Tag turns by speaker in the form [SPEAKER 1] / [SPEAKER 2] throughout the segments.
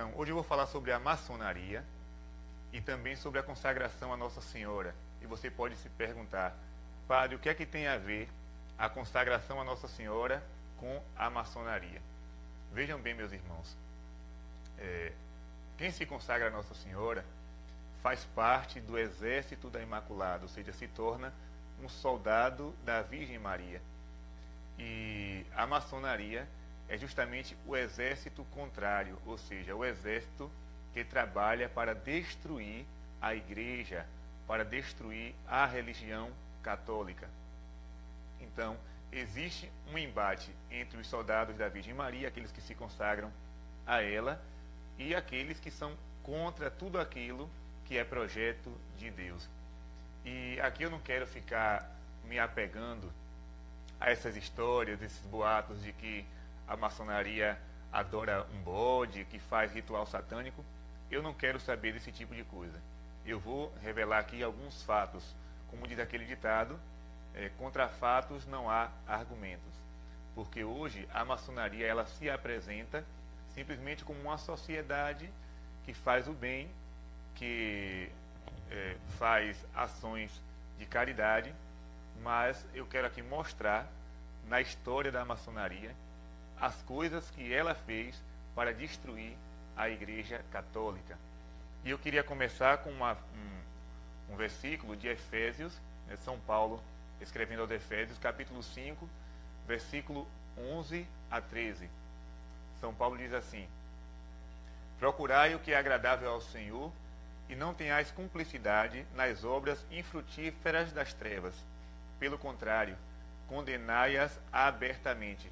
[SPEAKER 1] Então, hoje eu vou falar sobre a maçonaria e também sobre a consagração a Nossa Senhora. E você pode se perguntar, padre, o que é que tem a ver a consagração a Nossa Senhora com a maçonaria? Vejam bem, meus irmãos, é, quem se consagra a Nossa Senhora faz parte do exército da Imaculada, ou seja, se torna um soldado da Virgem Maria. E a maçonaria é justamente o exército contrário, ou seja, o exército que trabalha para destruir a igreja, para destruir a religião católica. Então, existe um embate entre os soldados da Virgem Maria, aqueles que se consagram a ela, e aqueles que são contra tudo aquilo que é projeto de Deus. E aqui eu não quero ficar me apegando a essas histórias, esses boatos de que a maçonaria adora um bode, que faz ritual satânico. Eu não quero saber desse tipo de coisa. Eu vou revelar aqui alguns fatos. Como diz aquele ditado, é, contra fatos não há argumentos. Porque hoje a maçonaria ela se apresenta simplesmente como uma sociedade que faz o bem, que é, faz ações de caridade, mas eu quero aqui mostrar na história da maçonaria as coisas que ela fez para destruir a Igreja Católica. E eu queria começar com uma, um, um, versículo de Efésios, né, São Paulo escrevendo aos Efésios, capítulo 5, versículo 11 a 13. São Paulo diz assim: Procurai o que é agradável ao Senhor e não tenhais cumplicidade nas obras infrutíferas das trevas. Pelo contrário, condenai-as abertamente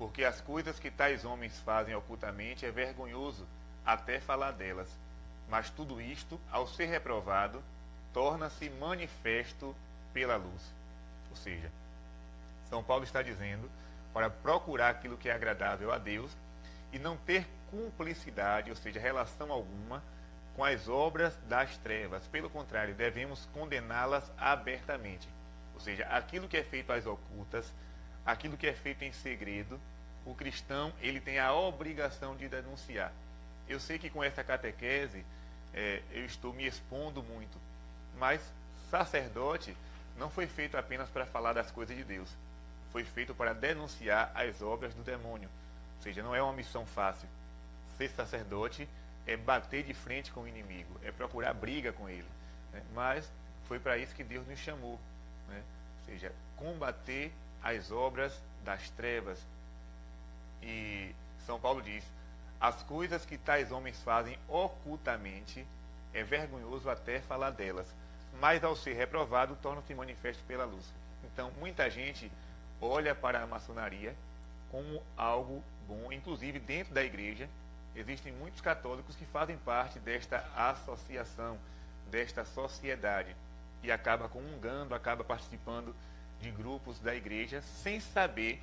[SPEAKER 1] porque as coisas que tais homens fazem ocultamente é vergonhoso até falar delas. Mas tudo isto, ao ser reprovado, torna-se manifesto pela luz. Ou seja, São Paulo está dizendo para procurar aquilo que é agradável a Deus e não ter cumplicidade, ou seja, relação alguma com as obras das trevas. Pelo contrário, devemos condená-las abertamente. Ou seja, aquilo que é feito às ocultas, aquilo que é feito em segredo, o cristão ele tem a obrigação de denunciar. Eu sei que com essa catequese é, eu estou me expondo muito, mas sacerdote não foi feito apenas para falar das coisas de Deus, foi feito para denunciar as obras do demônio. Ou seja, não é uma missão fácil. Ser sacerdote é bater de frente com o inimigo, é procurar briga com ele. Né? Mas foi para isso que Deus nos chamou. Né? Ou seja, combater as obras das trevas, e São Paulo diz: as coisas que tais homens fazem ocultamente é vergonhoso até falar delas, mas ao ser reprovado tornam-se manifesto pela luz. Então, muita gente olha para a maçonaria como algo bom, inclusive dentro da igreja existem muitos católicos que fazem parte desta associação, desta sociedade e acaba comungando, acaba participando de grupos da igreja sem saber,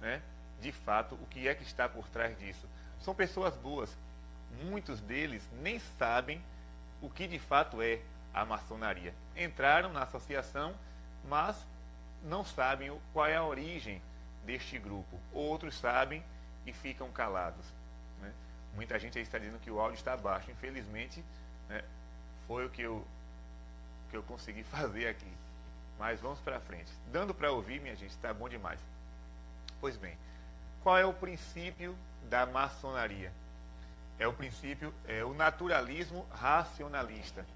[SPEAKER 1] né, de fato o que é que está por trás disso. São pessoas boas. Muitos deles nem sabem o que de fato é a maçonaria. Entraram na associação, mas não sabem qual é a origem deste grupo. Outros sabem e ficam calados. Né? Muita gente aí está dizendo que o áudio está baixo. Infelizmente, né, foi o que eu, que eu consegui fazer aqui. Mas vamos para frente. Dando para ouvir, minha gente, está bom demais. Pois bem, qual é o princípio da maçonaria? É o princípio, é o naturalismo racionalista.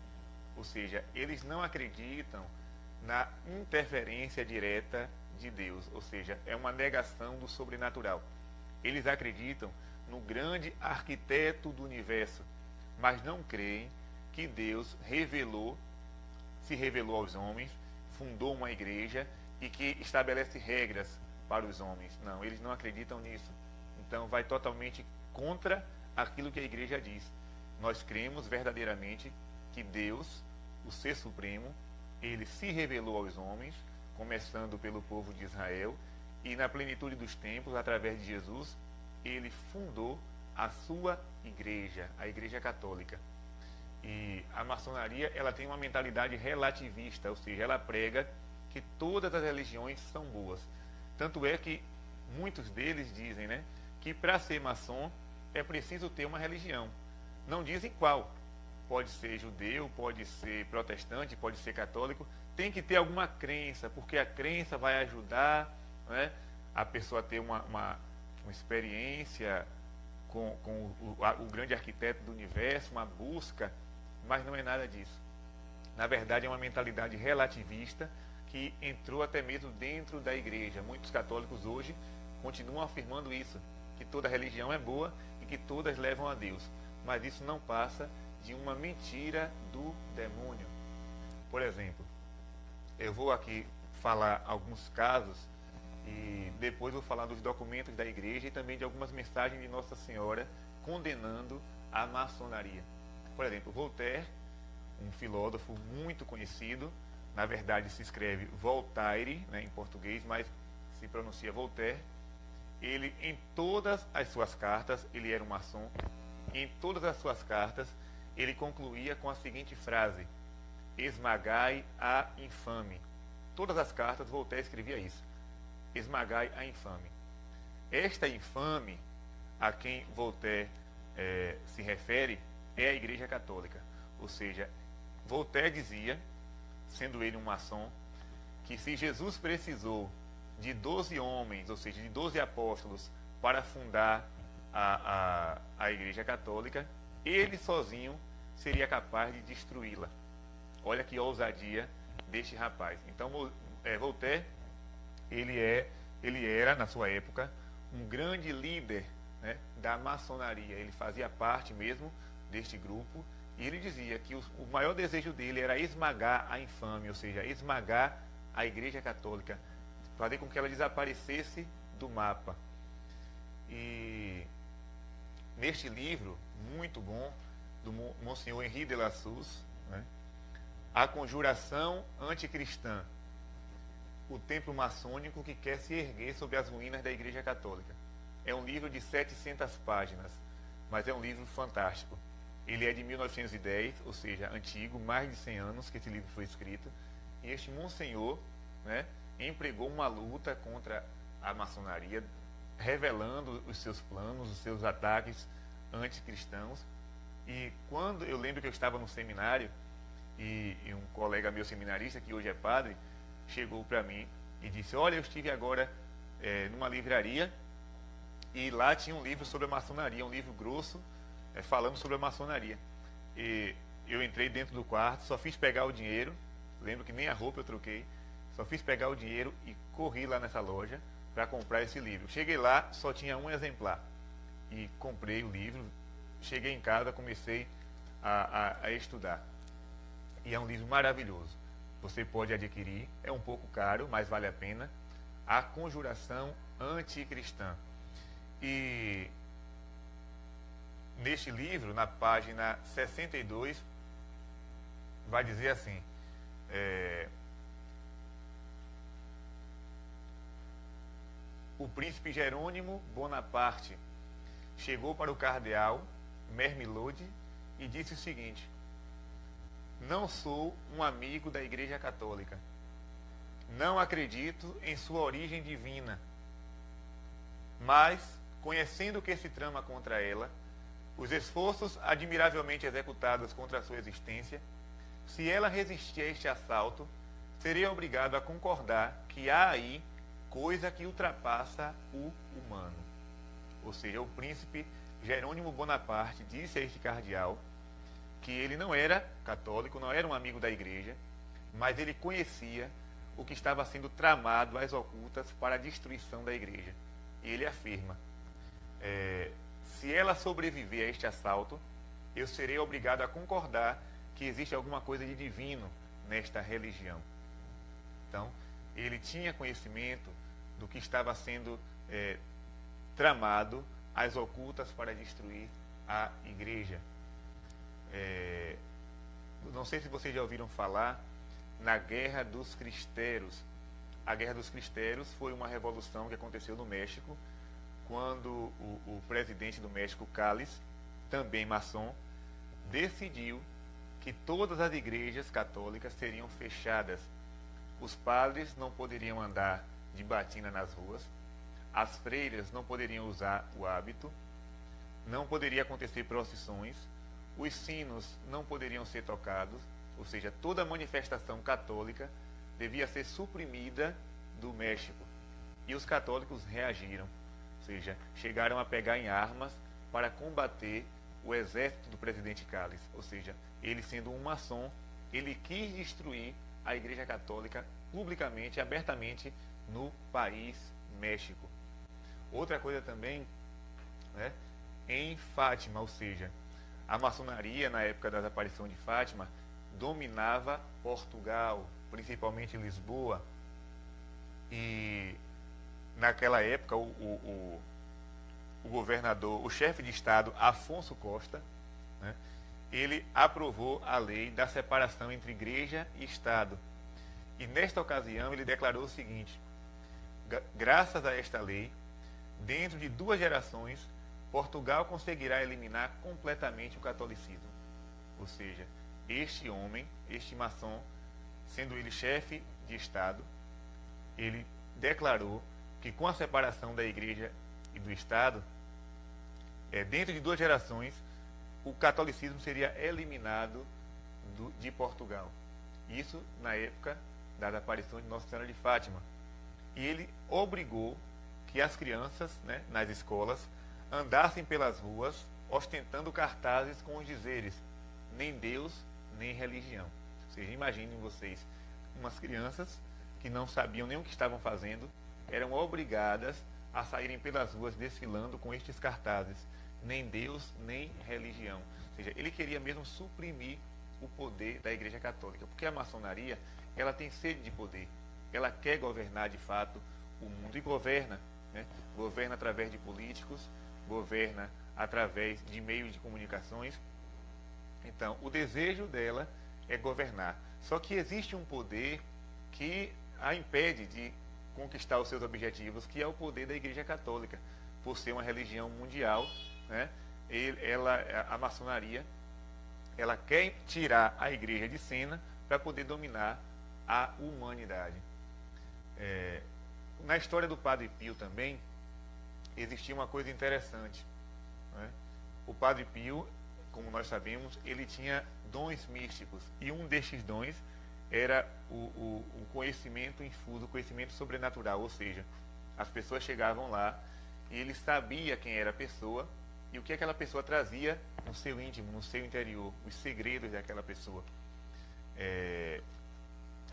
[SPEAKER 1] Ou seja, eles não acreditam na interferência direta de Deus, ou seja, é uma negação do sobrenatural. Eles acreditam no grande arquiteto do universo, mas não creem que Deus revelou, se revelou aos homens, fundou uma igreja e que estabelece regras para os homens. Não, eles não acreditam nisso. Então vai totalmente contra aquilo que a igreja diz. Nós cremos verdadeiramente que Deus, o ser supremo, ele se revelou aos homens, começando pelo povo de Israel, e na plenitude dos tempos, através de Jesus, ele fundou a sua igreja, a igreja católica. E a maçonaria, ela tem uma mentalidade relativista, ou seja, ela prega que todas as religiões são boas. Tanto é que muitos deles dizem né, que para ser maçom é preciso ter uma religião. Não dizem qual. Pode ser judeu, pode ser protestante, pode ser católico. Tem que ter alguma crença, porque a crença vai ajudar né, a pessoa a ter uma, uma, uma experiência com, com o, a, o grande arquiteto do universo, uma busca, mas não é nada disso. Na verdade, é uma mentalidade relativista que entrou até mesmo dentro da igreja. Muitos católicos hoje continuam afirmando isso, que toda religião é boa e que todas levam a Deus. Mas isso não passa de uma mentira do demônio. Por exemplo, eu vou aqui falar alguns casos e depois vou falar dos documentos da igreja e também de algumas mensagens de Nossa Senhora condenando a maçonaria. Por exemplo, Voltaire, um filósofo muito conhecido, na verdade se escreve Voltaire né, em português, mas se pronuncia Voltaire. Ele, em todas as suas cartas, ele era um maçom, em todas as suas cartas, ele concluía com a seguinte frase: Esmagai a infame. Todas as cartas, Voltaire escrevia isso esmagai a infame. Esta infame a quem Voltaire é, se refere é a Igreja Católica. Ou seja, Voltaire dizia, sendo ele um maçom, que se Jesus precisou de 12 homens, ou seja, de 12 apóstolos, para fundar a, a, a Igreja Católica, ele sozinho seria capaz de destruí-la. Olha que ousadia deste rapaz. Então, é, Voltaire ele, é, ele era, na sua época, um grande líder né, da maçonaria. Ele fazia parte mesmo deste grupo e ele dizia que o, maior desejo dele era esmagar a infâmia, ou seja, esmagar a Igreja Católica, fazer com que ela desaparecesse do mapa. E neste livro, muito bom, do Monsenhor Henri de la Sus, né, A Conjuração Anticristã, o templo maçônico que quer se erguer sobre as ruínas da Igreja Católica. É um livro de 700 páginas, mas é um livro fantástico. Ele é de 1910, ou seja, antigo, mais de 100 anos que esse livro foi escrito. E este monsenhor né, empregou uma luta contra a maçonaria, revelando os seus planos, os seus ataques anticristãos. E quando eu lembro que eu estava no seminário, e, e um colega meu seminarista, que hoje é padre, chegou para mim e disse: Olha, eu estive agora é, numa livraria e lá tinha um livro sobre a maçonaria, um livro grosso, é, falando sobre a maçonaria. E eu entrei dentro do quarto, só fiz pegar o dinheiro, lembro que nem a roupa eu troquei, só fiz pegar o dinheiro e corri lá nessa loja para comprar esse livro. Cheguei lá, só tinha um exemplar. E comprei o livro, cheguei em casa, comecei a, a, a estudar. E é um livro maravilhoso você pode adquirir, é um pouco caro, mas vale a pena, a conjuração anticristã. E neste livro, na página 62, vai dizer assim: é, o príncipe Jerônimo Bonaparte chegou para o cardeal Mermilode e disse o seguinte: não sou um amigo da Igreja Católica. Não acredito em sua origem divina. Mas, conhecendo o que se trama contra ela, os esforços admiravelmente executados contra a sua existência, se ela resistir a este assalto, seria obrigado a concordar que há aí coisa que ultrapassa o humano. Ou seja, o príncipe Jerônimo Bonaparte disse a este cardeal que ele não era católico, não era um amigo da igreja, mas ele conhecia o que estava sendo tramado às ocultas para a destruição da igreja. E ele afirma: é, se ela sobreviver a este assalto, eu serei obrigado a concordar que existe alguma coisa de divino nesta religião. Então, ele tinha conhecimento do que estava sendo é, tramado às ocultas para destruir a igreja. É, não sei se vocês já ouviram falar na Guerra dos Cristeiros. A Guerra dos Cristeiros foi uma revolução que aconteceu no México, quando o, o presidente do México, Calles, também maçom, decidiu que todas as igrejas católicas seriam fechadas. Os padres não poderiam andar de batina nas ruas, as freiras não poderiam usar o hábito, não poderia acontecer procissões, os sinos não poderiam ser tocados, ou seja, toda manifestação católica devia ser suprimida do México. E os católicos reagiram, seja, chegaram a pegar em armas para combater o exército do presidente Calles, ou seja, ele sendo um maçom, ele quis destruir a Igreja Católica publicamente, abertamente no país México. Outra coisa também, né, em Fátima, ou seja, a maçonaria na época da aparição de Fátima dominava Portugal, principalmente Lisboa. E naquela época o, o, o, o governador, o chefe de Estado, Afonso Costa, né, ele aprovou a lei da separação entre igreja e Estado. E nesta ocasião ele declarou o seguinte: graças a esta lei, dentro de duas gerações, Portugal conseguirá eliminar completamente o catolicismo. Ou seja, este homem, este maçom, sendo ele chefe de Estado, ele declarou que com a separação da igreja e do Estado, é, dentro de duas gerações, o catolicismo seria eliminado do, de Portugal. Isso na época da aparição de Nossa Senhora de Fátima. E ele obrigou que as crianças, né, nas escolas, andassem pelas ruas ostentando cartazes com os dizeres: nem Deus, nem religião. Ou seja, imaginem vocês, umas crianças que não sabiam nem o que estavam fazendo, eram obrigadas a saírem pelas ruas desfilando com estes cartazes: nem Deus, nem religião. Ou seja, ele queria mesmo suprimir o poder da Igreja Católica, porque a maçonaria ela tem sede de poder, ela quer governar de fato o mundo e governa, né? governa através de políticos, governa através de meios de comunicações. Então, o desejo dela é governar. Só que existe um poder que a impede de conquistar os seus objetivos, que é o poder da Igreja Católica, por ser uma religião mundial, né? Ela, a maçonaria, ela quer tirar a Igreja de cena para poder dominar a humanidade. É, na história do Padre Pio também existia uma coisa interessante. Né? O Padre Pio, como nós sabemos, ele tinha dons místicos e um destes dons era o, o, o conhecimento infuso, o conhecimento sobrenatural, ou seja, as pessoas chegavam lá e ele sabia quem era a pessoa e o que aquela pessoa trazia no seu íntimo, no seu interior, os segredos daquela pessoa. É,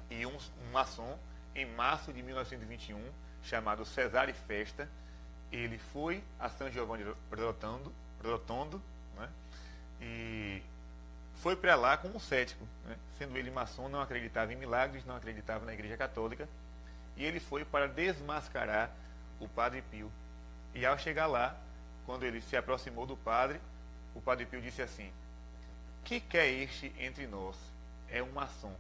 [SPEAKER 1] e um, um maçom, em março de 1921, chamado Cesare Festa, ele foi a São Giovanni Rotondo, Rotondo né, e foi para lá como cético, né? sendo ele maçom, não acreditava em milagres, não acreditava na Igreja Católica, e ele foi para desmascarar o Padre Pio. E ao chegar lá, quando ele se aproximou do padre, o Padre Pio disse assim: Que quer este entre nós? É um maçom.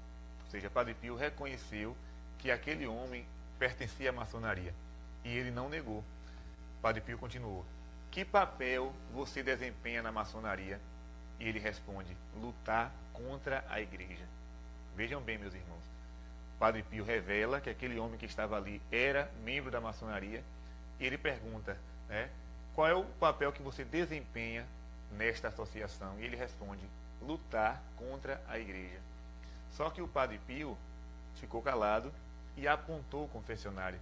[SPEAKER 1] Ou seja, Padre Pio reconheceu que aquele homem pertencia à maçonaria. E ele não negou. Padre Pio continuou: Que papel você desempenha na maçonaria? E ele responde: lutar contra a igreja. Vejam bem, meus irmãos. Padre Pio revela que aquele homem que estava ali era membro da maçonaria. E ele pergunta: né, qual é o papel que você desempenha nesta associação? E ele responde: lutar contra a igreja. Só que o Padre Pio ficou calado e apontou o confessionário.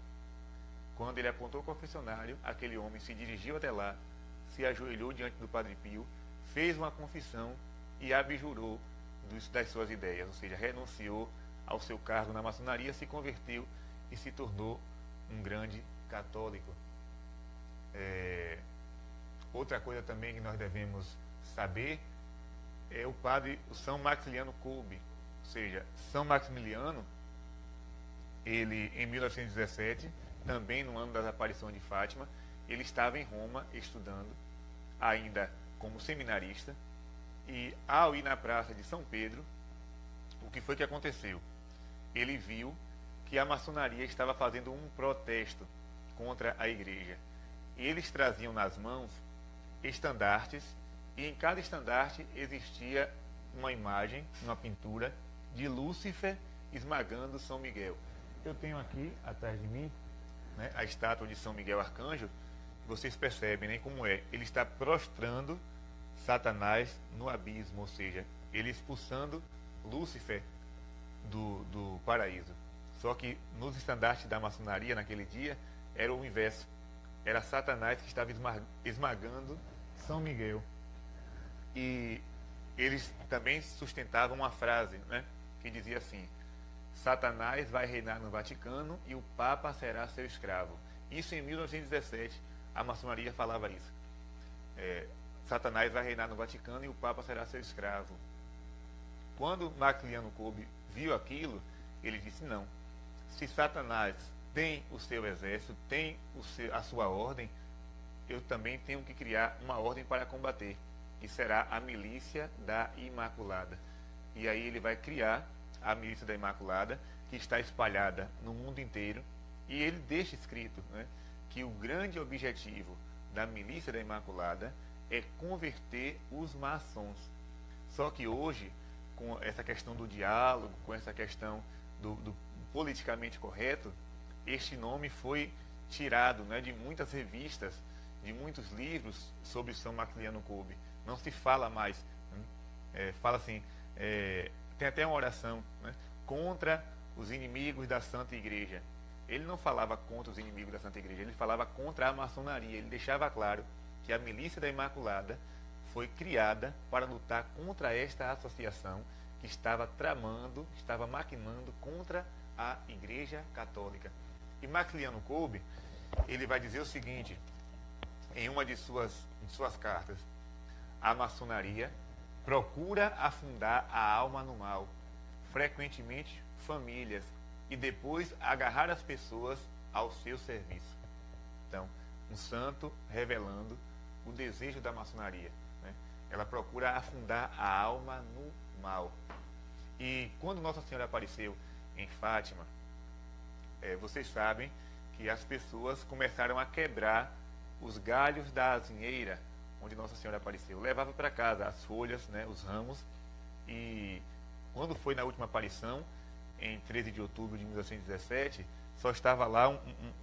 [SPEAKER 1] Quando ele apontou o confessionário, aquele homem se dirigiu até lá, se ajoelhou diante do Padre Pio fez uma confissão e abjurou das suas ideias, ou seja, renunciou ao seu cargo na maçonaria, se converteu e se tornou um grande católico. É, outra coisa também que nós devemos saber é o padre o São Maximiliano Kolbe, ou seja, São Maximiliano, ele em 1917, também no ano das aparições de Fátima, ele estava em Roma estudando, ainda como seminarista e ao ir na praça de São Pedro, o que foi que aconteceu? Ele viu que a maçonaria estava fazendo um protesto contra a igreja. Eles traziam nas mãos estandartes e em cada estandarte existia uma imagem, uma pintura de Lúcifer esmagando São Miguel. Eu tenho aqui atrás de mim né, a estátua de São Miguel Arcanjo vocês percebem né, como é. Ele está prostrando Satanás no abismo, ou seja, ele expulsando Lúcifer do, do paraíso. Só que nos estandartes da maçonaria naquele dia era o inverso. Era Satanás que estava esmagando São Miguel. E eles também sustentavam uma frase né, que dizia assim: Satanás vai reinar no Vaticano e o Papa será seu escravo. Isso em 1917, a maçonaria falava isso. É, Satanás vai reinar no Vaticano e o Papa será seu escravo. Quando Maximiliano Kolbe viu aquilo, ele disse: não. Se Satanás tem o seu exército, tem seu, a sua ordem, eu também tenho que criar uma ordem para combater, que será a milícia da Imaculada. E aí ele vai criar a milícia da Imaculada, que está espalhada no mundo inteiro, e ele deixa escrito né, que o grande objetivo da milícia da Imaculada é converter os maçons. Só que hoje, com essa questão do diálogo, com essa questão do, do politicamente correto, este nome foi tirado né, de muitas revistas, de muitos livros sobre São Maximiliano Kolbe. Não se fala mais. Né? É, fala assim, é, tem até uma oração né, contra os inimigos da Santa Igreja. Ele não falava contra os inimigos da Santa Igreja, ele falava contra a maçonaria. Ele deixava claro que a milícia da Imaculada foi criada para lutar contra esta associação que estava tramando, estava maquinando contra a Igreja Católica. E Maximiliano Kolbe, ele vai dizer o seguinte, em uma de suas, de suas cartas, a maçonaria procura afundar a alma no mal, frequentemente famílias, e depois agarrar as pessoas ao seu serviço. Então, um santo revelando o desejo da maçonaria. Né? Ela procura afundar a alma no mal. E quando Nossa Senhora apareceu em Fátima, é, vocês sabem que as pessoas começaram a quebrar os galhos da azinheira onde Nossa Senhora apareceu. Levava para casa as folhas, né, os ramos, e quando foi na última aparição, em 13 de outubro de 1917, só estava lá um, um, um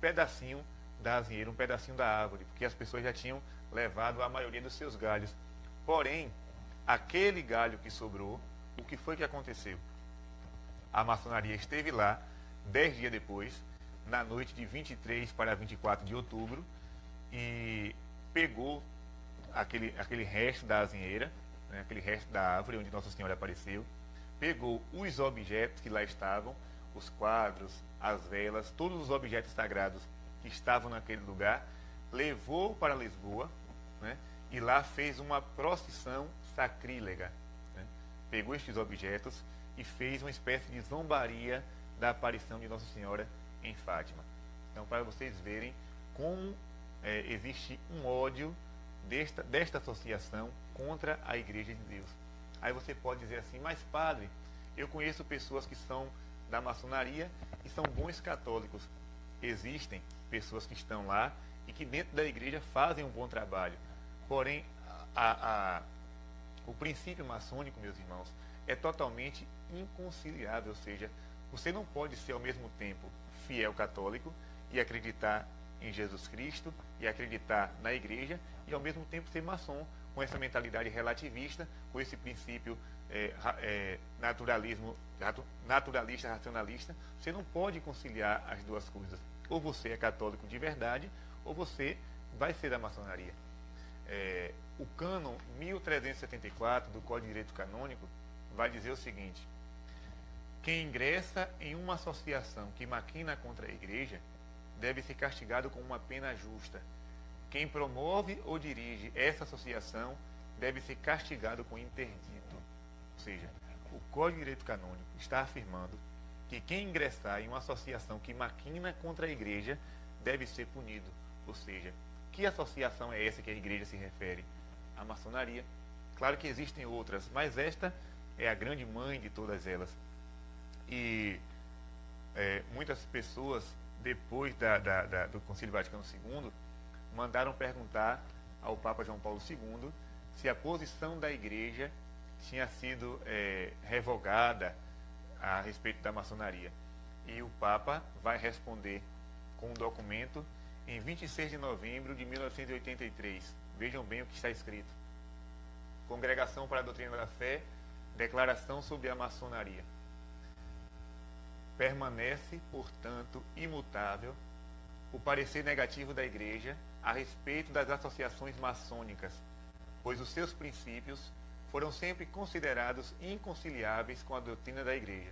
[SPEAKER 1] pedacinho da azinheira, um pedacinho da árvore, porque as pessoas já tinham levado a maioria dos seus galhos. Porém, aquele galho que sobrou, o que foi que aconteceu? A maçonaria esteve lá, dez dias depois, na noite de 23 para 24 de outubro, e pegou aquele, aquele resto da azinheira, né, aquele resto da árvore onde Nossa Senhora apareceu, pegou os objetos que lá estavam, os quadros, as velas, todos os objetos sagrados que estavam naquele lugar, levou para Lisboa né, e lá fez uma procissão sacrílega. Né, pegou estes objetos e fez uma espécie de zombaria da aparição de Nossa Senhora em Fátima. Então, para vocês verem como é, existe um ódio desta, desta associação contra a Igreja de Deus. Aí você pode dizer assim, mas padre, eu conheço pessoas que são da maçonaria e são bons católicos. Existem pessoas que estão lá e que dentro da igreja fazem um bom trabalho. Porém, a, a, o princípio maçônico, meus irmãos, é totalmente inconciliável. Ou seja, você não pode ser ao mesmo tempo fiel católico e acreditar em Jesus Cristo e acreditar na igreja e ao mesmo tempo ser maçom com essa mentalidade relativista, com esse princípio é, é, naturalismo, naturalista, racionalista. Você não pode conciliar as duas coisas. Ou você é católico de verdade, ou você vai ser da maçonaria. É, o cânon 1374 do Código de Direito Canônico vai dizer o seguinte: quem ingressa em uma associação que maquina contra a igreja deve ser castigado com uma pena justa. Quem promove ou dirige essa associação deve ser castigado com interdito. Ou seja, o Código de Direito Canônico está afirmando que quem ingressar em uma associação que maquina contra a igreja deve ser punido. Ou seja, que associação é essa que a igreja se refere? A maçonaria. Claro que existem outras, mas esta é a grande mãe de todas elas. E é, muitas pessoas depois da, da, da, do Concílio Vaticano II, mandaram perguntar ao Papa João Paulo II se a posição da Igreja tinha sido é, revogada a respeito da maçonaria. E o Papa vai responder com um documento em 26 de novembro de 1983. Vejam bem o que está escrito. Congregação para a Doutrina da Fé, Declaração sobre a Maçonaria. Permanece, portanto, imutável o parecer negativo da Igreja a respeito das associações maçônicas, pois os seus princípios foram sempre considerados inconciliáveis com a doutrina da Igreja,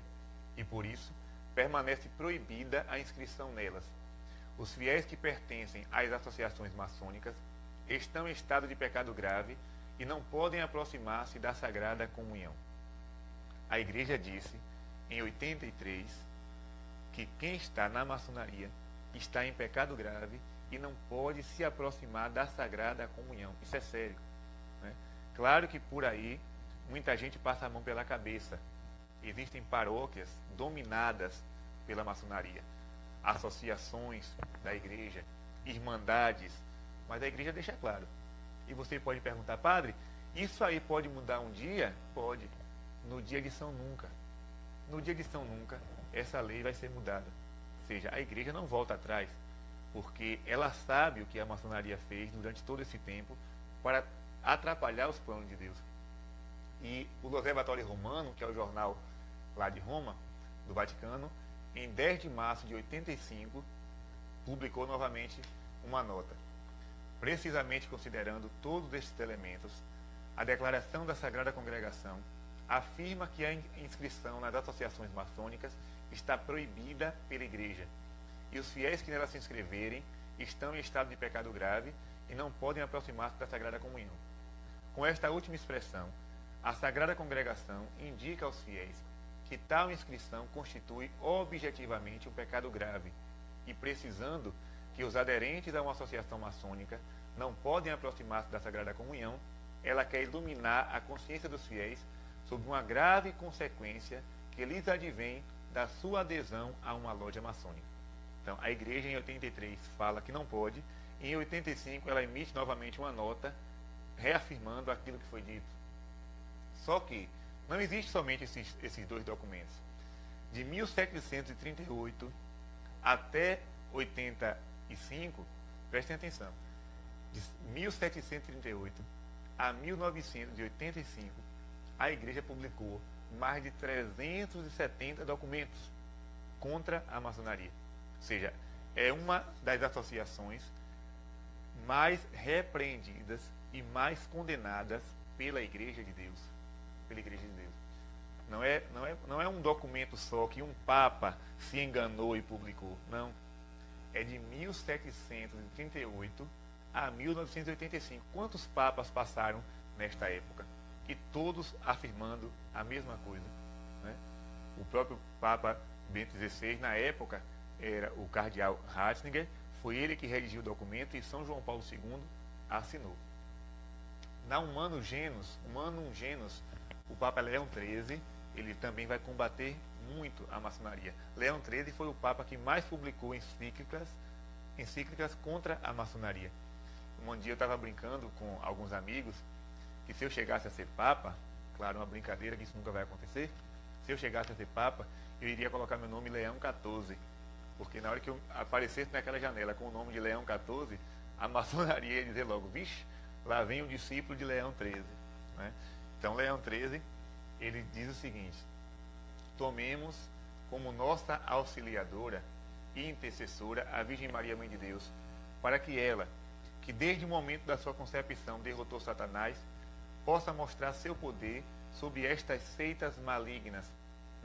[SPEAKER 1] e por isso permanece proibida a inscrição nelas. Os fiéis que pertencem às associações maçônicas estão em estado de pecado grave e não podem aproximar-se da Sagrada Comunhão. A Igreja disse, em 83, que quem está na maçonaria está em pecado grave e não pode se aproximar da Sagrada Comunhão. Isso é sério. Claro que por aí muita gente passa a mão pela cabeça existem paróquias dominadas pela maçonaria, associações da igreja, irmandades, mas a igreja deixa claro. E você pode perguntar, padre, isso aí pode mudar um dia? Pode. No dia de São Nunca. No dia de São Nunca, essa lei vai ser mudada. Ou seja, a igreja não volta atrás, porque ela sabe o que a maçonaria fez durante todo esse tempo para atrapalhar os planos de Deus. E o Observatório Romano, que é o jornal lá de Roma, do Vaticano, em 10 de março de 85, publicou novamente uma nota. Precisamente considerando todos estes elementos, a declaração da Sagrada Congregação afirma que a inscrição nas associações maçônicas está proibida pela Igreja, e os fiéis que nela se inscreverem estão em estado de pecado grave e não podem aproximar-se da Sagrada Comunhão. Com esta última expressão, a Sagrada Congregação indica aos fiéis que tal inscrição constitui objetivamente um pecado grave e precisando que os aderentes a uma associação maçônica não podem aproximar-se da Sagrada Comunhão, ela quer iluminar a consciência dos fiéis sobre uma grave consequência que lhes advém da sua adesão a uma loja maçônica. Então, a igreja em 83 fala que não pode, em 85 ela emite novamente uma nota reafirmando aquilo que foi dito. Só que não existe somente esses, esses dois documentos. De 1738 até 85, prestem atenção, de 1738 a 1985, a igreja publicou mais de 370 documentos contra a maçonaria. Ou seja, é uma das associações mais repreendidas e mais condenadas pela Igreja de Deus pela Igreja de Deus. Não é, não, é, não é um documento só que um Papa se enganou e publicou. Não. É de 1738 a 1985. Quantos papas passaram nesta época? E todos afirmando a mesma coisa. Né? O próprio Papa Bento XVI, na época, era o cardeal Ratzinger, foi ele que redigiu o documento e São João Paulo II assinou. Na Humano Genus, Humanum Genus, o Papa Leão XIII, ele também vai combater muito a maçonaria. Leão XIII foi o Papa que mais publicou encíclicas, encíclicas contra a maçonaria. Um dia eu estava brincando com alguns amigos que se eu chegasse a ser Papa, claro, uma brincadeira que isso nunca vai acontecer, se eu chegasse a ser Papa, eu iria colocar meu nome Leão XIV. Porque na hora que eu aparecesse naquela janela com o nome de Leão XIV, a maçonaria ia dizer logo, vixe, lá vem o discípulo de Leão XIII. Né? Então, Leão 13, ele diz o seguinte: Tomemos como nossa auxiliadora e intercessora a Virgem Maria, Mãe de Deus, para que ela, que desde o momento da sua concepção derrotou Satanás, possa mostrar seu poder sobre estas seitas malignas,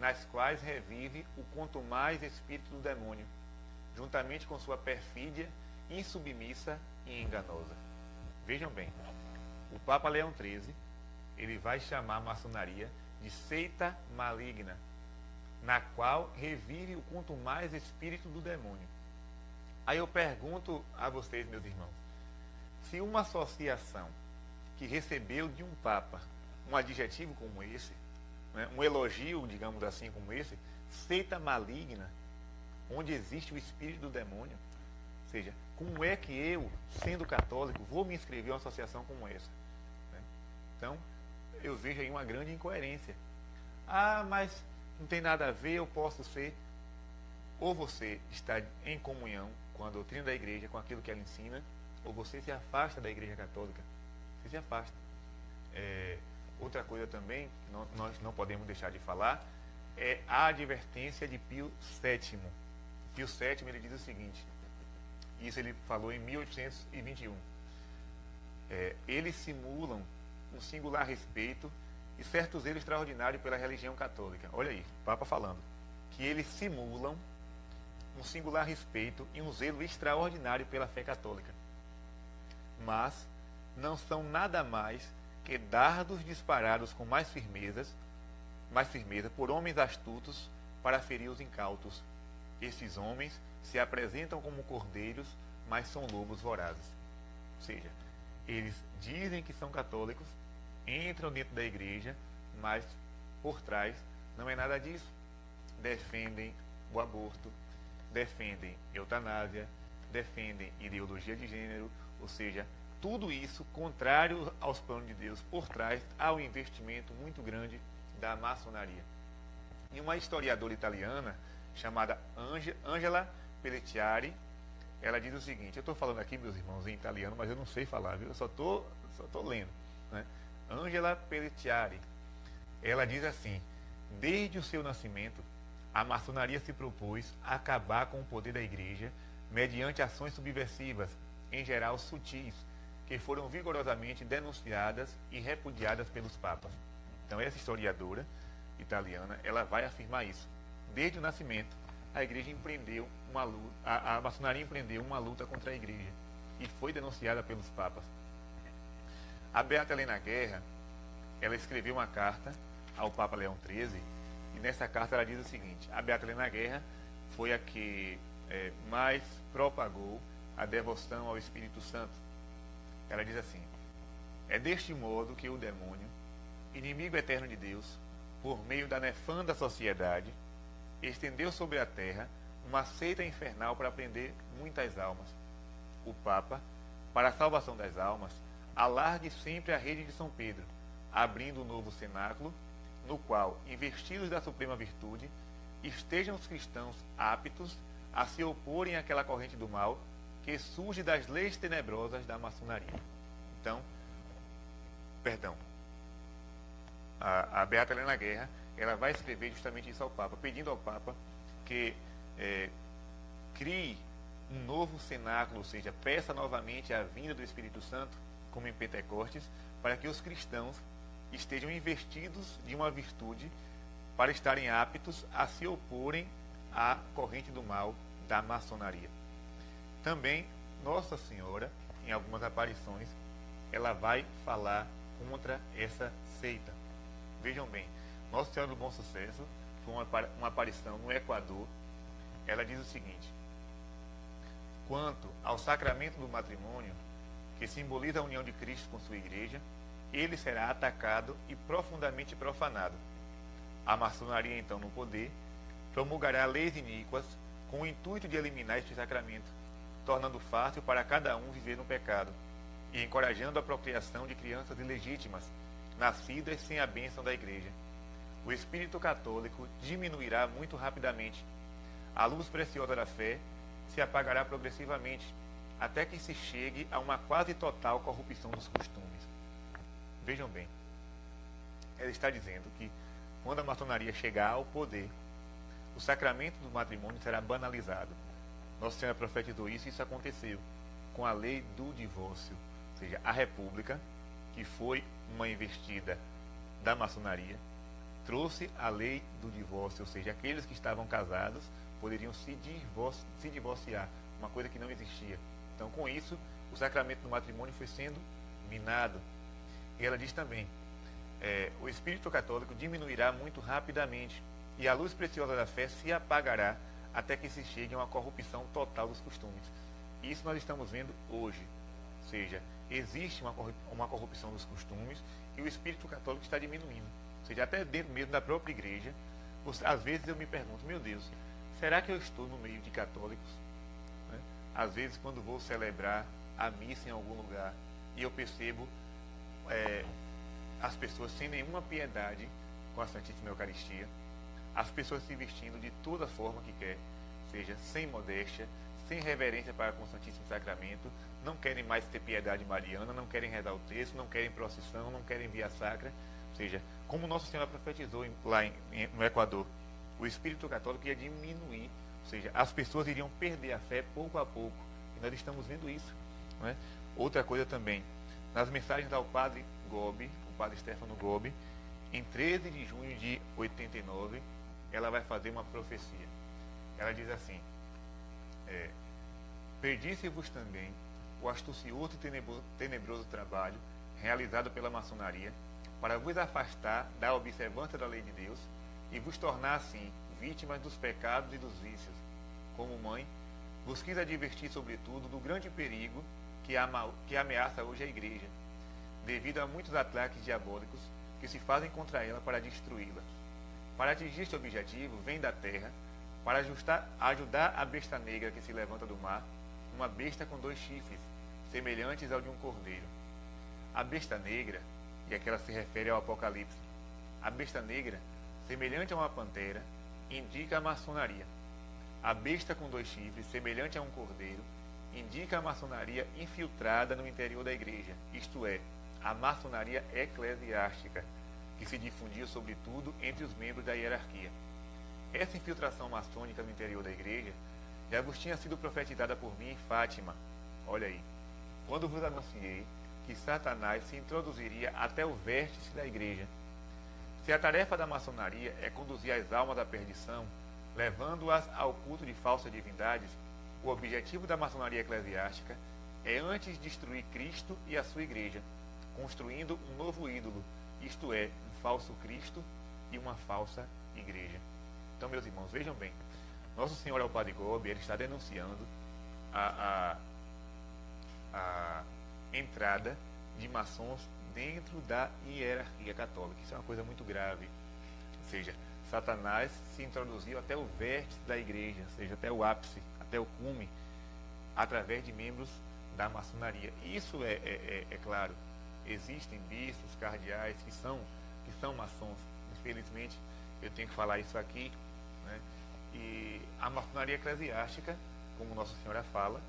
[SPEAKER 1] nas quais revive o quanto mais espírito do demônio, juntamente com sua perfídia, insubmissa e enganosa. Vejam bem, o Papa Leão XIII ele vai chamar a maçonaria de seita maligna, na qual revive o quanto mais espírito do demônio. Aí eu pergunto a vocês, meus irmãos, se uma associação que recebeu de um Papa um adjetivo como esse, né, um elogio, digamos assim, como esse, seita maligna, onde existe o espírito do demônio, ou seja, como é que eu, sendo católico, vou me inscrever em uma associação como essa? Né? Então, eu vejo aí uma grande incoerência. Ah, mas não tem nada a ver, eu posso ser. Ou você está em comunhão com a doutrina da igreja, com aquilo que ela ensina, ou você se afasta da igreja católica. Você se afasta. É, outra coisa também, que não, nós não podemos deixar de falar, é a advertência de Pio VII. Pio VII ele diz o seguinte, isso ele falou em 1821. É, eles simulam um singular respeito e certo zelo extraordinário pela religião católica. Olha aí, Papa falando. Que eles simulam um singular respeito e um zelo extraordinário pela fé católica. Mas não são nada mais que dardos disparados com mais firmezas, mais firmeza por homens astutos para ferir os incautos. Esses homens se apresentam como cordeiros, mas são lobos vorazes. Ou seja, eles dizem que são católicos, entram dentro da igreja, mas por trás não é nada disso. Defendem o aborto, defendem eutanásia, defendem ideologia de gênero, ou seja, tudo isso contrário aos planos de Deus. Por trás um investimento muito grande da maçonaria. E uma historiadora italiana chamada Angela Pelletiari, ela diz o seguinte: eu estou falando aqui, meus irmãos, em italiano, mas eu não sei falar, viu? Eu só estou só tô lendo. Né? Angela Pelletiari, ela diz assim: desde o seu nascimento, a maçonaria se propôs a acabar com o poder da igreja mediante ações subversivas, em geral sutis, que foram vigorosamente denunciadas e repudiadas pelos papas. Então essa historiadora italiana, ela vai afirmar isso. Desde o nascimento, a igreja empreendeu uma luta, a, a maçonaria empreendeu uma luta contra a igreja e foi denunciada pelos papas. A Beata Helena Guerra, ela escreveu uma carta ao Papa Leão XIII e nessa carta ela diz o seguinte: a Beata Helena Guerra foi a que é, mais propagou a devoção ao Espírito Santo. Ela diz assim: é deste modo que o demônio, inimigo eterno de Deus, por meio da nefanda sociedade, estendeu sobre a terra uma seita infernal para prender muitas almas. O Papa, para a salvação das almas, alargue sempre a rede de São Pedro, abrindo um novo cenáculo, no qual, investidos da suprema virtude, estejam os cristãos aptos a se oporem àquela corrente do mal que surge das leis tenebrosas da maçonaria. Então, perdão, a, a Beata Helena Guerra ela vai escrever justamente isso ao Papa, pedindo ao Papa que é, crie um novo cenáculo, ou seja, peça novamente a vinda do Espírito Santo, como em Pentecostes, para que os cristãos estejam investidos de uma virtude para estarem aptos a se oporem à corrente do mal da maçonaria. Também Nossa Senhora, em algumas aparições, ela vai falar contra essa seita. Vejam bem, nossa Senhora do Bom Sucesso foi uma, uma aparição no Equador. Ela diz o seguinte: quanto ao sacramento do matrimônio, que simboliza a união de Cristo com sua igreja, ele será atacado e profundamente profanado. A maçonaria, então, no poder, promulgará leis iníquas com o intuito de eliminar este sacramento, tornando fácil para cada um viver no pecado e encorajando a procriação de crianças ilegítimas, nascidas sem a bênção da igreja o espírito católico diminuirá muito rapidamente. A luz preciosa da fé se apagará progressivamente, até que se chegue a uma quase total corrupção dos costumes. Vejam bem, ela está dizendo que quando a maçonaria chegar ao poder, o sacramento do matrimônio será banalizado. Nossa Senhora profetizou isso e isso aconteceu com a lei do divórcio, ou seja, a República, que foi uma investida da maçonaria, trouxe a lei do divórcio, ou seja, aqueles que estavam casados poderiam se, divorci se divorciar, uma coisa que não existia. Então, com isso, o sacramento do matrimônio foi sendo minado. E ela diz também: é, o espírito católico diminuirá muito rapidamente e a luz preciosa da fé se apagará até que se chegue a uma corrupção total dos costumes. Isso nós estamos vendo hoje. Ou seja, existe uma corrupção dos costumes e o espírito católico está diminuindo. Ou seja, até dentro mesmo da própria igreja, às vezes eu me pergunto, meu Deus, será que eu estou no meio de católicos? Né? Às vezes, quando vou celebrar a missa em algum lugar e eu percebo é, as pessoas sem nenhuma piedade com a Santíssima Eucaristia, as pessoas se vestindo de toda forma que quer, seja sem modéstia, sem reverência para com o Santíssimo Sacramento, não querem mais ter piedade mariana, não querem rezar o texto, não querem procissão, não querem via sacra. Ou seja, como Nossa Senhora profetizou lá em, em, no Equador, o espírito católico ia diminuir, ou seja, as pessoas iriam perder a fé pouco a pouco. E nós estamos vendo isso. É? Outra coisa também, nas mensagens ao padre Gobi, o padre Stefano Gobi, em 13 de junho de 89, ela vai fazer uma profecia. Ela diz assim: é, Perdisse-vos também o astucioso e tenebroso trabalho realizado pela maçonaria para vos afastar da observância da lei de Deus e vos tornar assim vítimas dos pecados e dos vícios. Como mãe, vos quis advertir, sobretudo, do grande perigo que, ama, que ameaça hoje a Igreja, devido a muitos ataques diabólicos que se fazem contra ela para destruí-la. Para atingir este objetivo, vem da terra, para ajustar, ajudar a besta negra que se levanta do mar, uma besta com dois chifres, semelhantes ao de um cordeiro. A besta negra, e aquela se refere ao Apocalipse, a besta negra, semelhante a uma pantera, indica a maçonaria. A besta com dois chifres, semelhante a um cordeiro, indica a maçonaria infiltrada no interior da igreja, isto é, a maçonaria eclesiástica, que se difundia sobretudo entre os membros da hierarquia. Essa infiltração maçônica no interior da igreja já vos tinha sido profetizada por mim em Fátima. Olha aí. Quando vos anunciei que Satanás se introduziria até o vértice da igreja. Se a tarefa da maçonaria é conduzir as almas à perdição, levando-as ao culto de falsas divindades, o objetivo da maçonaria eclesiástica é antes destruir Cristo e a sua igreja, construindo um novo ídolo, isto é, falso Cristo e uma falsa igreja. Então, meus irmãos, vejam bem, Nosso Senhor é o Padre Gobi, ele está denunciando a, a, a entrada de maçons dentro da hierarquia católica. Isso é uma coisa muito grave. Ou seja, Satanás se introduziu até o vértice da igreja, ou seja, até o ápice, até o cume, através de membros da maçonaria. Isso é, é, é, é claro. Existem bispos, cardeais que são, que são maçons. Infelizmente, eu tenho que falar isso aqui. Né? E a maçonaria eclesiástica, como Nossa Senhora fala,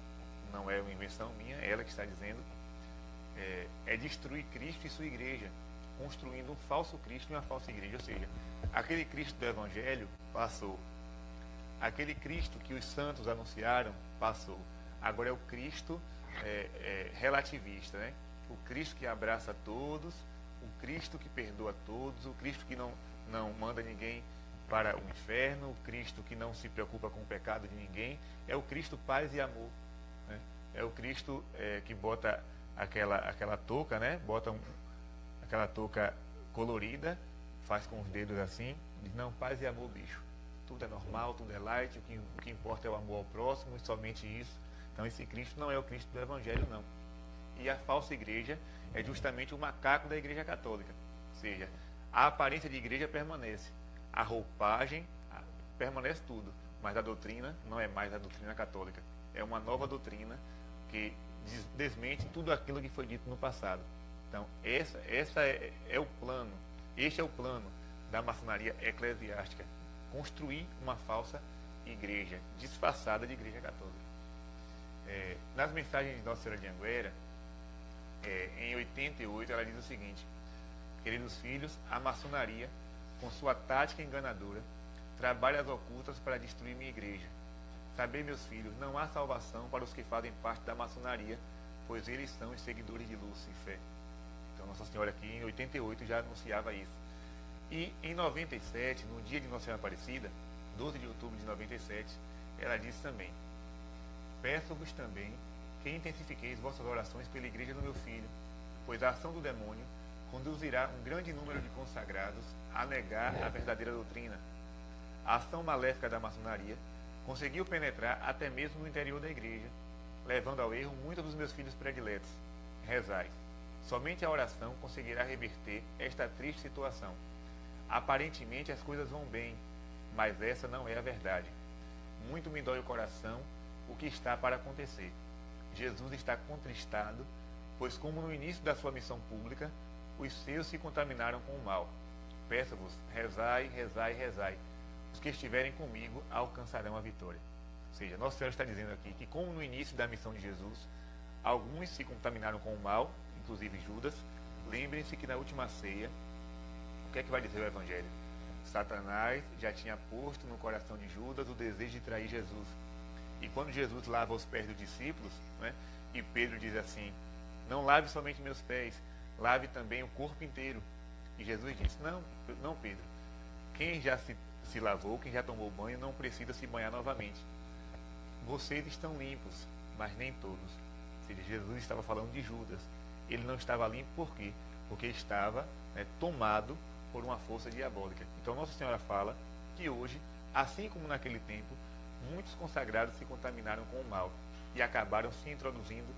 [SPEAKER 1] não é uma invenção minha, é ela que está dizendo, é, é destruir Cristo e sua igreja, construindo um falso Cristo e uma falsa igreja. Ou seja, aquele Cristo do Evangelho passou. Aquele Cristo que os santos anunciaram passou. Agora é o Cristo é, é, relativista, né? O Cristo que abraça todos, Cristo que perdoa todos, o Cristo que não, não manda ninguém para o inferno, o Cristo que não se preocupa com o pecado de ninguém, é o Cristo paz e amor. Né? É o Cristo é, que bota aquela, aquela touca, né? Bota um, aquela touca colorida, faz com os dedos assim, diz, não, paz e amor, bicho. Tudo é normal, tudo é light, o que, o que importa é o amor ao próximo, e somente isso. Então esse Cristo não é o Cristo do Evangelho, não. E a falsa igreja é justamente o macaco da igreja católica. Ou seja, a aparência de igreja permanece. A roupagem permanece tudo. Mas a doutrina não é mais a doutrina católica. É uma nova doutrina que desmente tudo aquilo que foi dito no passado. Então, essa, essa é, é o plano, este é o plano da maçonaria eclesiástica. Construir uma falsa igreja, disfarçada de igreja católica. É, nas mensagens de Nossa Senhora de Anguera, é, em 88, ela diz o seguinte: Queridos filhos, a maçonaria, com sua tática enganadora, trabalha as ocultas para destruir minha igreja Sabei, meus filhos, não há salvação para os que fazem parte da maçonaria, pois eles são os seguidores de luz e fé. Então, Nossa Senhora aqui em 88 já anunciava isso. E em 97, no dia de Nossa Senhora Aparecida, 12 de outubro de 97, ela disse também: Peço-vos também que intensifiqueis vossas orações pela igreja do meu filho, pois a ação do demônio conduzirá um grande número de consagrados a negar a verdadeira doutrina. A ação maléfica da maçonaria conseguiu penetrar até mesmo no interior da igreja, levando ao erro muitos dos meus filhos prediletos. Rezai. Somente a oração conseguirá reverter esta triste situação. Aparentemente as coisas vão bem, mas essa não é a verdade. Muito me dói o coração o que está para acontecer. Jesus está contristado, pois, como no início da sua missão pública, os seus se contaminaram com o mal. Peço-vos, rezai, rezai, rezai os que estiverem comigo alcançarão a vitória. Ou seja, Nossa Senhora está dizendo aqui que, como no início da missão de Jesus, alguns se contaminaram com o mal, inclusive Judas, lembrem-se que na última ceia, o que é que vai dizer o Evangelho? Satanás já tinha posto no coração de Judas o desejo de trair Jesus. E quando Jesus lava os pés dos discípulos, né, e Pedro diz assim: Não lave somente meus pés, lave também o corpo inteiro. E Jesus disse: Não, não, Pedro. Quem já se, se lavou, quem já tomou banho, não precisa se banhar novamente. Vocês estão limpos, mas nem todos. Jesus estava falando de Judas. Ele não estava limpo por quê? Porque estava né, tomado por uma força diabólica. Então Nossa Senhora fala que hoje, assim como naquele tempo, muitos consagrados se contaminaram com o mal e acabaram se introduzindo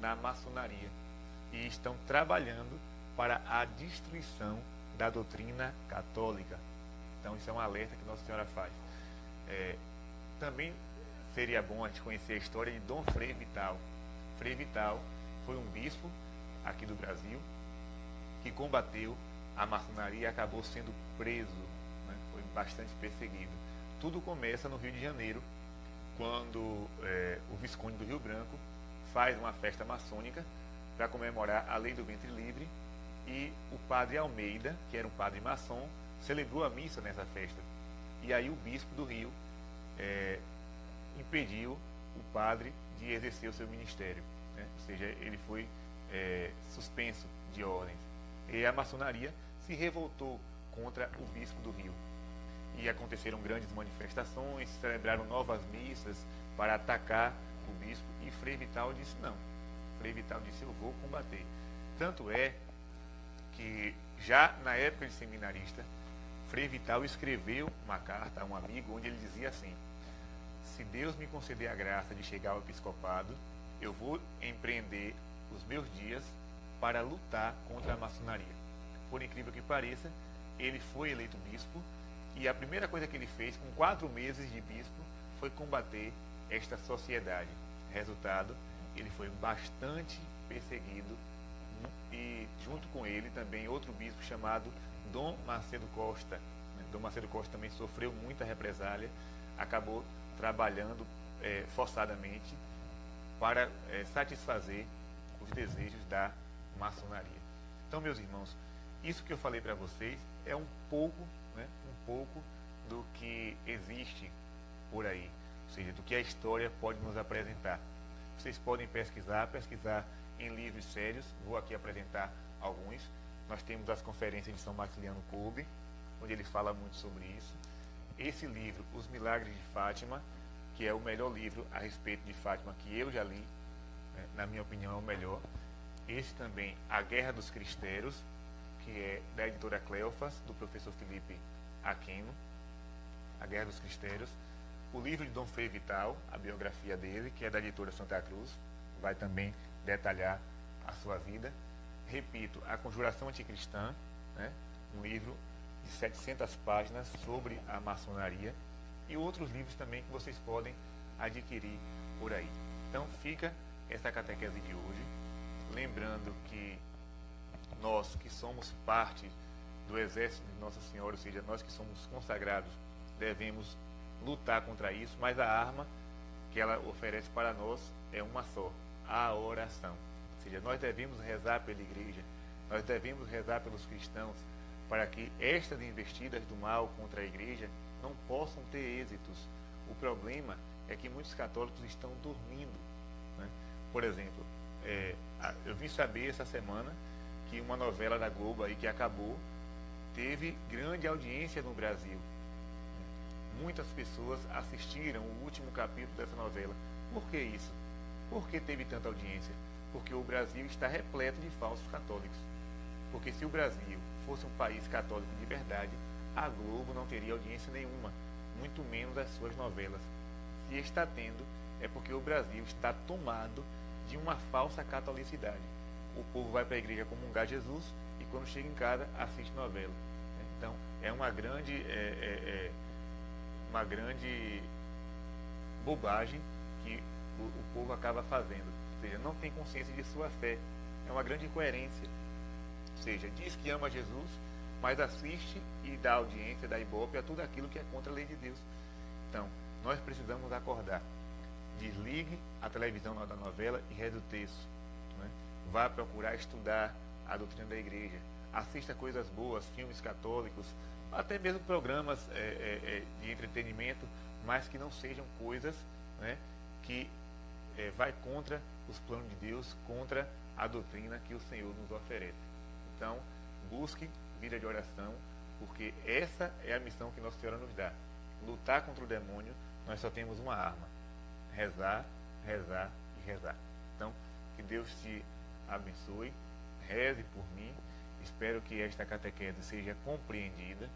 [SPEAKER 1] na maçonaria e estão trabalhando para a destruição da doutrina católica. Então, isso é um alerta que Nossa Senhora faz. É, também seria bom a gente conhecer a história de Dom Frei Vital. Frei Vital foi um bispo aqui do Brasil que combateu a maçonaria e acabou sendo preso, né? foi bastante perseguido. Tudo começa no Rio de Janeiro, quando é, o Visconde do Rio Branco faz uma festa maçônica para comemorar a lei do ventre livre e o padre Almeida, que era um padre maçom, celebrou a missa nessa festa. E aí o bispo do Rio é, impediu o padre de exercer o seu ministério. Né? Ou seja, ele foi é, suspenso de ordens. E a maçonaria se revoltou contra o bispo do Rio. E aconteceram grandes manifestações, celebraram novas missas para atacar o bispo. E Frei Vital disse: não. Frei Vital disse: eu vou combater. Tanto é que já na época de seminarista, Frei Vital escreveu uma carta a um amigo onde ele dizia assim: Se Deus me conceder a graça de chegar ao episcopado, eu vou empreender os meus dias para lutar contra a maçonaria. Por incrível que pareça, ele foi eleito bispo e a primeira coisa que ele fez, com quatro meses de bispo, foi combater esta sociedade. Resultado, ele foi bastante perseguido e junto com ele também outro bispo chamado Dom Macedo Costa. Dom Macedo Costa também sofreu muita represália, acabou trabalhando é, forçadamente para é, satisfazer os desejos da maçonaria. Então, meus irmãos, isso que eu falei para vocês é um pouco, pouco do que existe por aí, ou seja, do que a história pode nos apresentar. Vocês podem pesquisar, pesquisar em livros sérios. Vou aqui apresentar alguns. Nós temos as conferências de São Maximiliano Kolbe, onde ele fala muito sobre isso. Esse livro, Os Milagres de Fátima, que é o melhor livro a respeito de Fátima que eu já li, né, na minha opinião é o melhor. Esse também, A Guerra dos Cristeiros, que é da editora Cleofas, do professor Felipe Aquino, A Guerra dos Cristeiros. O livro de Dom Frei Vital, a biografia dele, que é da editora Santa Cruz, vai também detalhar a sua vida. Repito, A Conjuração Anticristã, né, um livro de 700 páginas sobre a maçonaria e outros livros também que vocês podem adquirir por aí. Então fica essa catequese de hoje, lembrando que nós que somos parte do exército de Nossa Senhora, ou seja, nós que somos consagrados, devemos lutar contra isso, mas a arma que ela oferece para nós é uma só, a oração. Ou seja, nós devemos rezar pela igreja, nós devemos rezar pelos cristãos, para que estas investidas do mal contra a igreja não possam ter êxitos. O problema é que muitos católicos estão dormindo. Né? Por exemplo, é, eu vim saber essa semana que uma novela da Globo aí que acabou teve grande audiência no Brasil. Muitas pessoas assistiram o último capítulo dessa novela. Por que isso? Por que teve tanta audiência? Porque o Brasil está repleto de falsos católicos. Porque se o Brasil fosse um país católico de verdade, a Globo não teria audiência nenhuma, muito menos as suas novelas. Se está tendo, é porque o Brasil está tomado de uma falsa catolicidade. O povo vai para a igreja comungar Jesus quando chega em casa assiste novela. Então é uma grande, é, é, é uma grande bobagem que o, o povo acaba fazendo. Ou seja, não tem consciência de sua fé. É uma grande incoerência. Ou seja, diz que ama Jesus, mas assiste e dá audiência, dá ibope a tudo aquilo que é contra a lei de Deus. Então, nós precisamos acordar. desligue a televisão da novela e reze o texto. Né? Vá procurar estudar a doutrina da igreja. Assista coisas boas, filmes católicos, até mesmo programas é, é, de entretenimento, mas que não sejam coisas né, que é, vai contra os planos de Deus, contra a doutrina que o Senhor nos oferece. Então, busque vida de oração, porque essa é a missão que Nossa Senhora nos dá. Lutar contra o demônio, nós só temos uma arma: rezar, rezar e rezar. Então, que Deus te abençoe, reze por mim. Espero que esta catequese seja compreendida.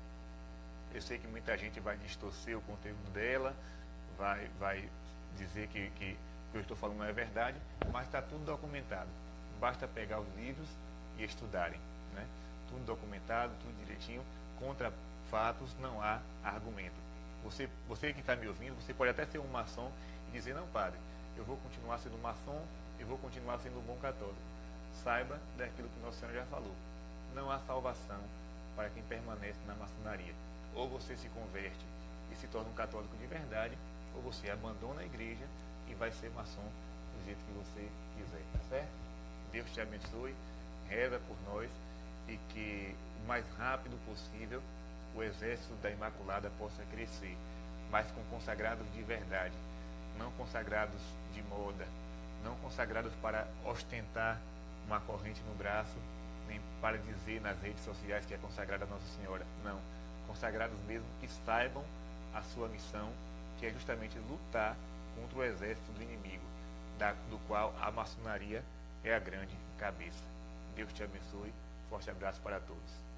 [SPEAKER 1] Eu sei que muita gente vai distorcer o conteúdo dela, vai, vai dizer que, que o que eu estou falando não é verdade, mas está tudo documentado. Basta pegar os livros e estudarem. Né? Tudo documentado, tudo direitinho. Contra fatos não há argumento. Você, você que está me ouvindo, você pode até ser um maçom e dizer, não, padre, eu vou continuar sendo maçom e vou continuar sendo um bom católico. Saiba daquilo que Nosso Senhor já falou. Não há salvação para quem permanece na maçonaria. Ou você se converte e se torna um católico de verdade, ou você abandona a igreja e vai ser maçom do jeito que você quiser, tá certo? Deus te abençoe, reza por nós e que o mais rápido possível o exército da Imaculada possa crescer, mas com consagrados de verdade, não consagrados de moda, não consagrados para ostentar uma corrente no braço, nem para dizer nas redes sociais que é consagrada a Nossa Senhora. Não. Consagrados mesmo que saibam a sua missão, que é justamente lutar contra o exército do inimigo, da, do qual a maçonaria é a grande cabeça. Deus te abençoe. Forte abraço para todos.